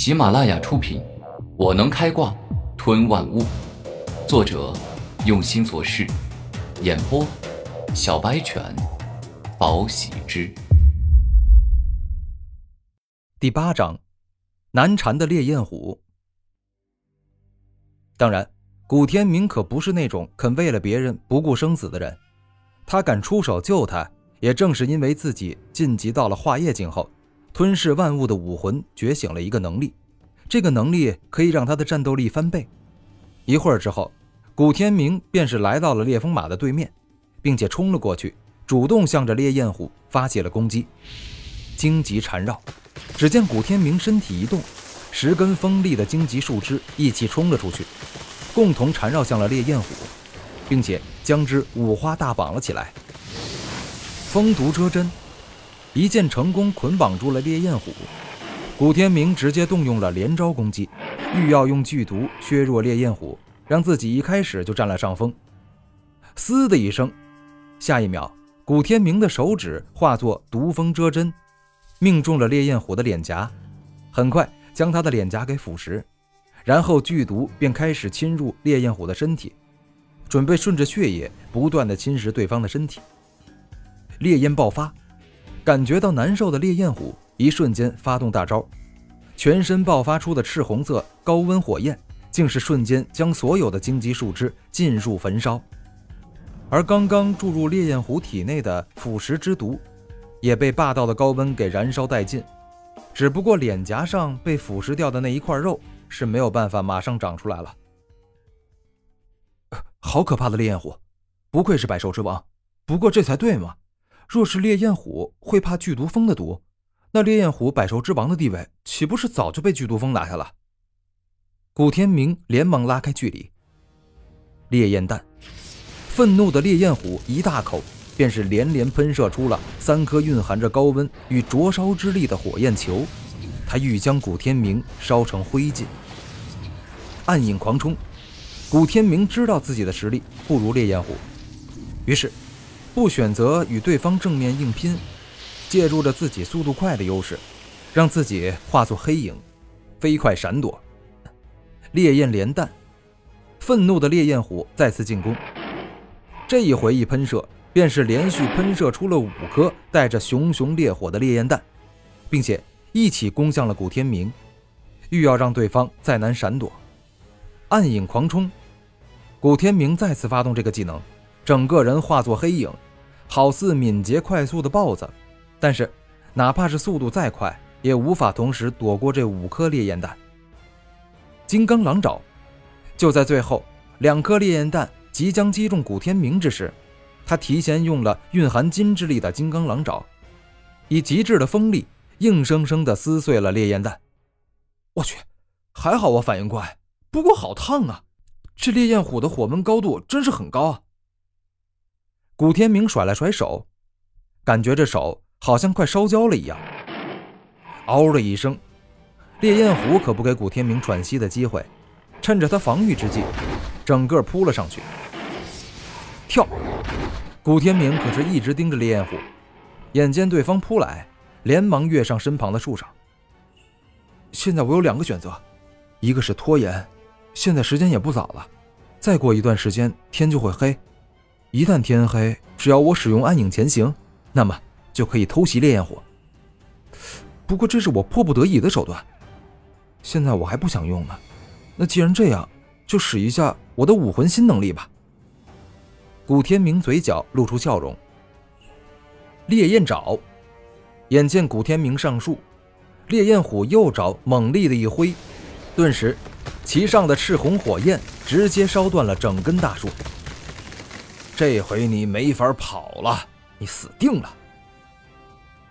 喜马拉雅出品，《我能开挂吞万物》，作者用心做事，演播小白犬，宝喜之。第八章，难缠的烈焰虎。当然，古天明可不是那种肯为了别人不顾生死的人，他敢出手救他，也正是因为自己晋级到了化液境后。吞噬万物的武魂觉醒了一个能力，这个能力可以让他的战斗力翻倍。一会儿之后，古天明便是来到了烈风马的对面，并且冲了过去，主动向着烈焰虎发起了攻击。荆棘缠绕，只见古天明身体一动，十根锋利的荆棘树枝一起冲了出去，共同缠绕向了烈焰虎，并且将之五花大绑了起来。风毒遮针。一剑成功捆绑住了烈焰虎，古天明直接动用了连招攻击，欲要用剧毒削弱烈焰虎，让自己一开始就占了上风。嘶的一声，下一秒，古天明的手指化作毒风遮针，命中了烈焰虎的脸颊，很快将他的脸颊给腐蚀，然后剧毒便开始侵入烈焰虎的身体，准备顺着血液不断的侵蚀对方的身体。烈焰爆发。感觉到难受的烈焰虎一瞬间发动大招，全身爆发出的赤红色高温火焰，竟是瞬间将所有的荆棘树枝尽数焚烧。而刚刚注入烈焰虎体内的腐蚀之毒，也被霸道的高温给燃烧殆尽。只不过脸颊上被腐蚀掉的那一块肉是没有办法马上长出来了。好可怕的烈焰虎，不愧是百兽之王。不过这才对嘛。若是烈焰虎会怕剧毒蜂的毒，那烈焰虎百兽之王的地位岂不是早就被剧毒蜂拿下了？古天明连忙拉开距离。烈焰弹，愤怒的烈焰虎一大口便是连连喷射出了三颗蕴含着高温与灼烧之力的火焰球，他欲将古天明烧成灰烬。暗影狂冲，古天明知道自己的实力不如烈焰虎，于是。不选择与对方正面硬拼，借助着自己速度快的优势，让自己化作黑影，飞快闪躲。烈焰连弹，愤怒的烈焰虎再次进攻。这一回一喷射，便是连续喷射出了五颗带着熊熊烈火的烈焰弹，并且一起攻向了古天明，欲要让对方再难闪躲。暗影狂冲，古天明再次发动这个技能，整个人化作黑影。好似敏捷快速的豹子，但是哪怕是速度再快，也无法同时躲过这五颗烈焰弹。金刚狼爪，就在最后两颗烈焰弹即将击中古天明之时，他提前用了蕴含金之力的金刚狼爪，以极致的锋利，硬生生的撕碎了烈焰弹。我去，还好我反应快，不过好烫啊！这烈焰虎的火温高度真是很高啊！古天明甩了甩手，感觉这手好像快烧焦了一样。嗷的一声，烈焰虎可不给古天明喘息的机会，趁着他防御之际，整个扑了上去。跳！古天明可是一直盯着烈焰虎，眼见对方扑来，连忙跃上身旁的树上。现在我有两个选择，一个是拖延，现在时间也不早了，再过一段时间天就会黑。一旦天黑，只要我使用暗影潜行，那么就可以偷袭烈焰火。不过这是我迫不得已的手段，现在我还不想用呢。那既然这样，就使一下我的武魂新能力吧。古天明嘴角露出笑容。烈焰爪，眼见古天明上树，烈焰虎右爪猛力的一挥，顿时，其上的赤红火焰直接烧断了整根大树。这回你没法跑了，你死定了！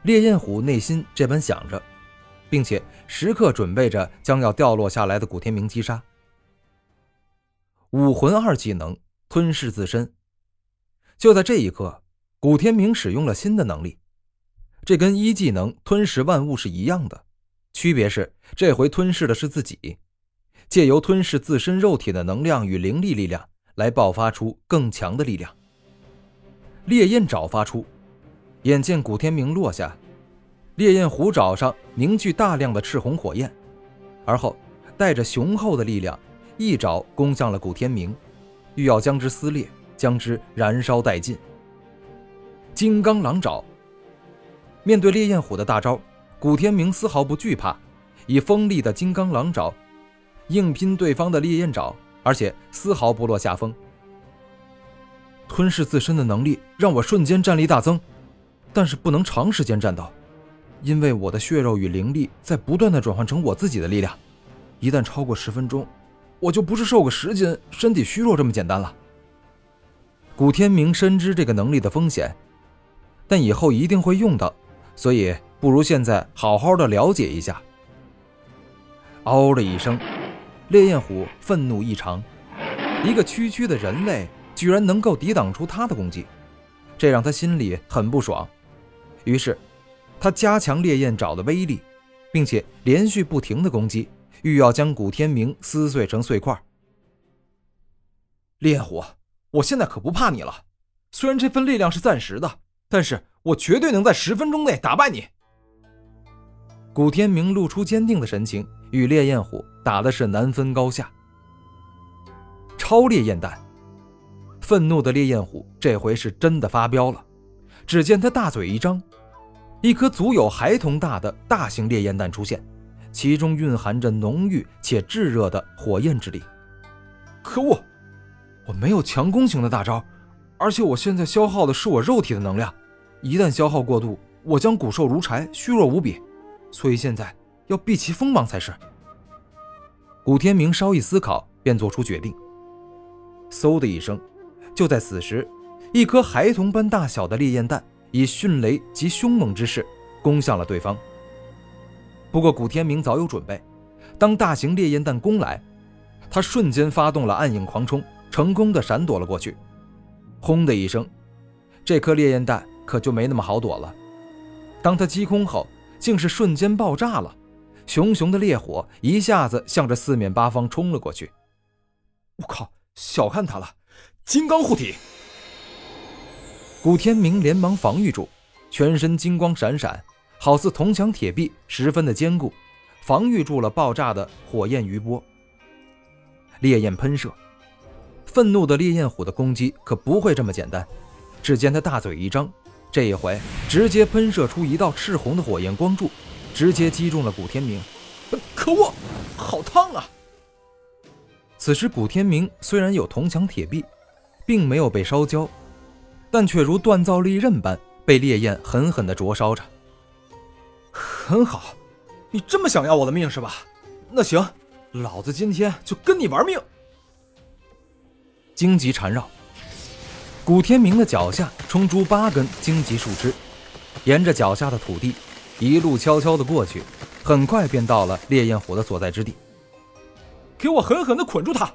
烈焰虎内心这般想着，并且时刻准备着将要掉落下来的古天明击杀。武魂二技能吞噬自身。就在这一刻，古天明使用了新的能力，这跟一技能吞噬万物是一样的，区别是这回吞噬的是自己，借由吞噬自身肉体的能量与灵力力量。来爆发出更强的力量。烈焰爪发出，眼见古天明落下，烈焰虎爪上凝聚大量的赤红火焰，而后带着雄厚的力量，一爪攻向了古天明，欲要将之撕裂，将之燃烧殆尽。金刚狼爪。面对烈焰虎的大招，古天明丝毫不惧怕，以锋利的金刚狼爪硬拼对方的烈焰爪，而且丝毫不落下风。吞噬自身的能力让我瞬间战力大增，但是不能长时间战斗，因为我的血肉与灵力在不断的转换成我自己的力量，一旦超过十分钟，我就不是瘦个十斤、身体虚弱这么简单了。古天明深知这个能力的风险。但以后一定会用到，所以不如现在好好的了解一下。嗷的一声，烈焰虎愤怒异常，一个区区的人类居然能够抵挡出他的攻击，这让他心里很不爽。于是，他加强烈焰爪的威力，并且连续不停的攻击，欲要将古天明撕碎成碎块。烈焰虎，我现在可不怕你了，虽然这份力量是暂时的。但是我绝对能在十分钟内打败你。古天明露出坚定的神情，与烈焰虎打的是难分高下。超烈焰弹，愤怒的烈焰虎这回是真的发飙了。只见他大嘴一张，一颗足有孩童大的大型烈焰弹出现，其中蕴含着浓郁且炙热的火焰之力。可恶，我没有强攻型的大招。而且我现在消耗的是我肉体的能量，一旦消耗过度，我将骨瘦如柴，虚弱无比。所以现在要避其锋芒才是。古天明稍一思考，便做出决定。嗖的一声，就在此时，一颗孩童般大小的烈焰弹以迅雷及凶猛之势攻向了对方。不过古天明早有准备，当大型烈焰弹攻来，他瞬间发动了暗影狂冲，成功的闪躲了过去。轰的一声，这颗烈焰弹可就没那么好躲了。当他击空后，竟是瞬间爆炸了，熊熊的烈火一下子向着四面八方冲了过去。我靠，小看他了，金刚护体！古天明连忙防御住，全身金光闪闪，好似铜墙铁壁，十分的坚固，防御住了爆炸的火焰余波。烈焰喷射。愤怒的烈焰虎的攻击可不会这么简单。只见他大嘴一张，这一回直接喷射出一道赤红的火焰光柱，直接击中了古天明。可恶，好烫啊！此时古天明虽然有铜墙铁壁，并没有被烧焦，但却如锻造利刃般被烈焰狠狠地灼烧着。很好，你这么想要我的命是吧？那行，老子今天就跟你玩命！荆棘缠绕，古天明的脚下冲出八根荆棘树枝，沿着脚下的土地一路悄悄地过去，很快便到了烈焰火的所在之地。给我狠狠地捆住他！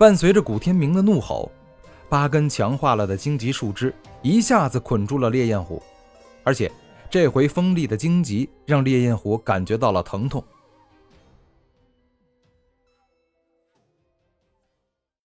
伴随着古天明的怒吼，八根强化了的荆棘树枝一下子捆住了烈焰虎，而且这回锋利的荆棘让烈焰虎感觉到了疼痛。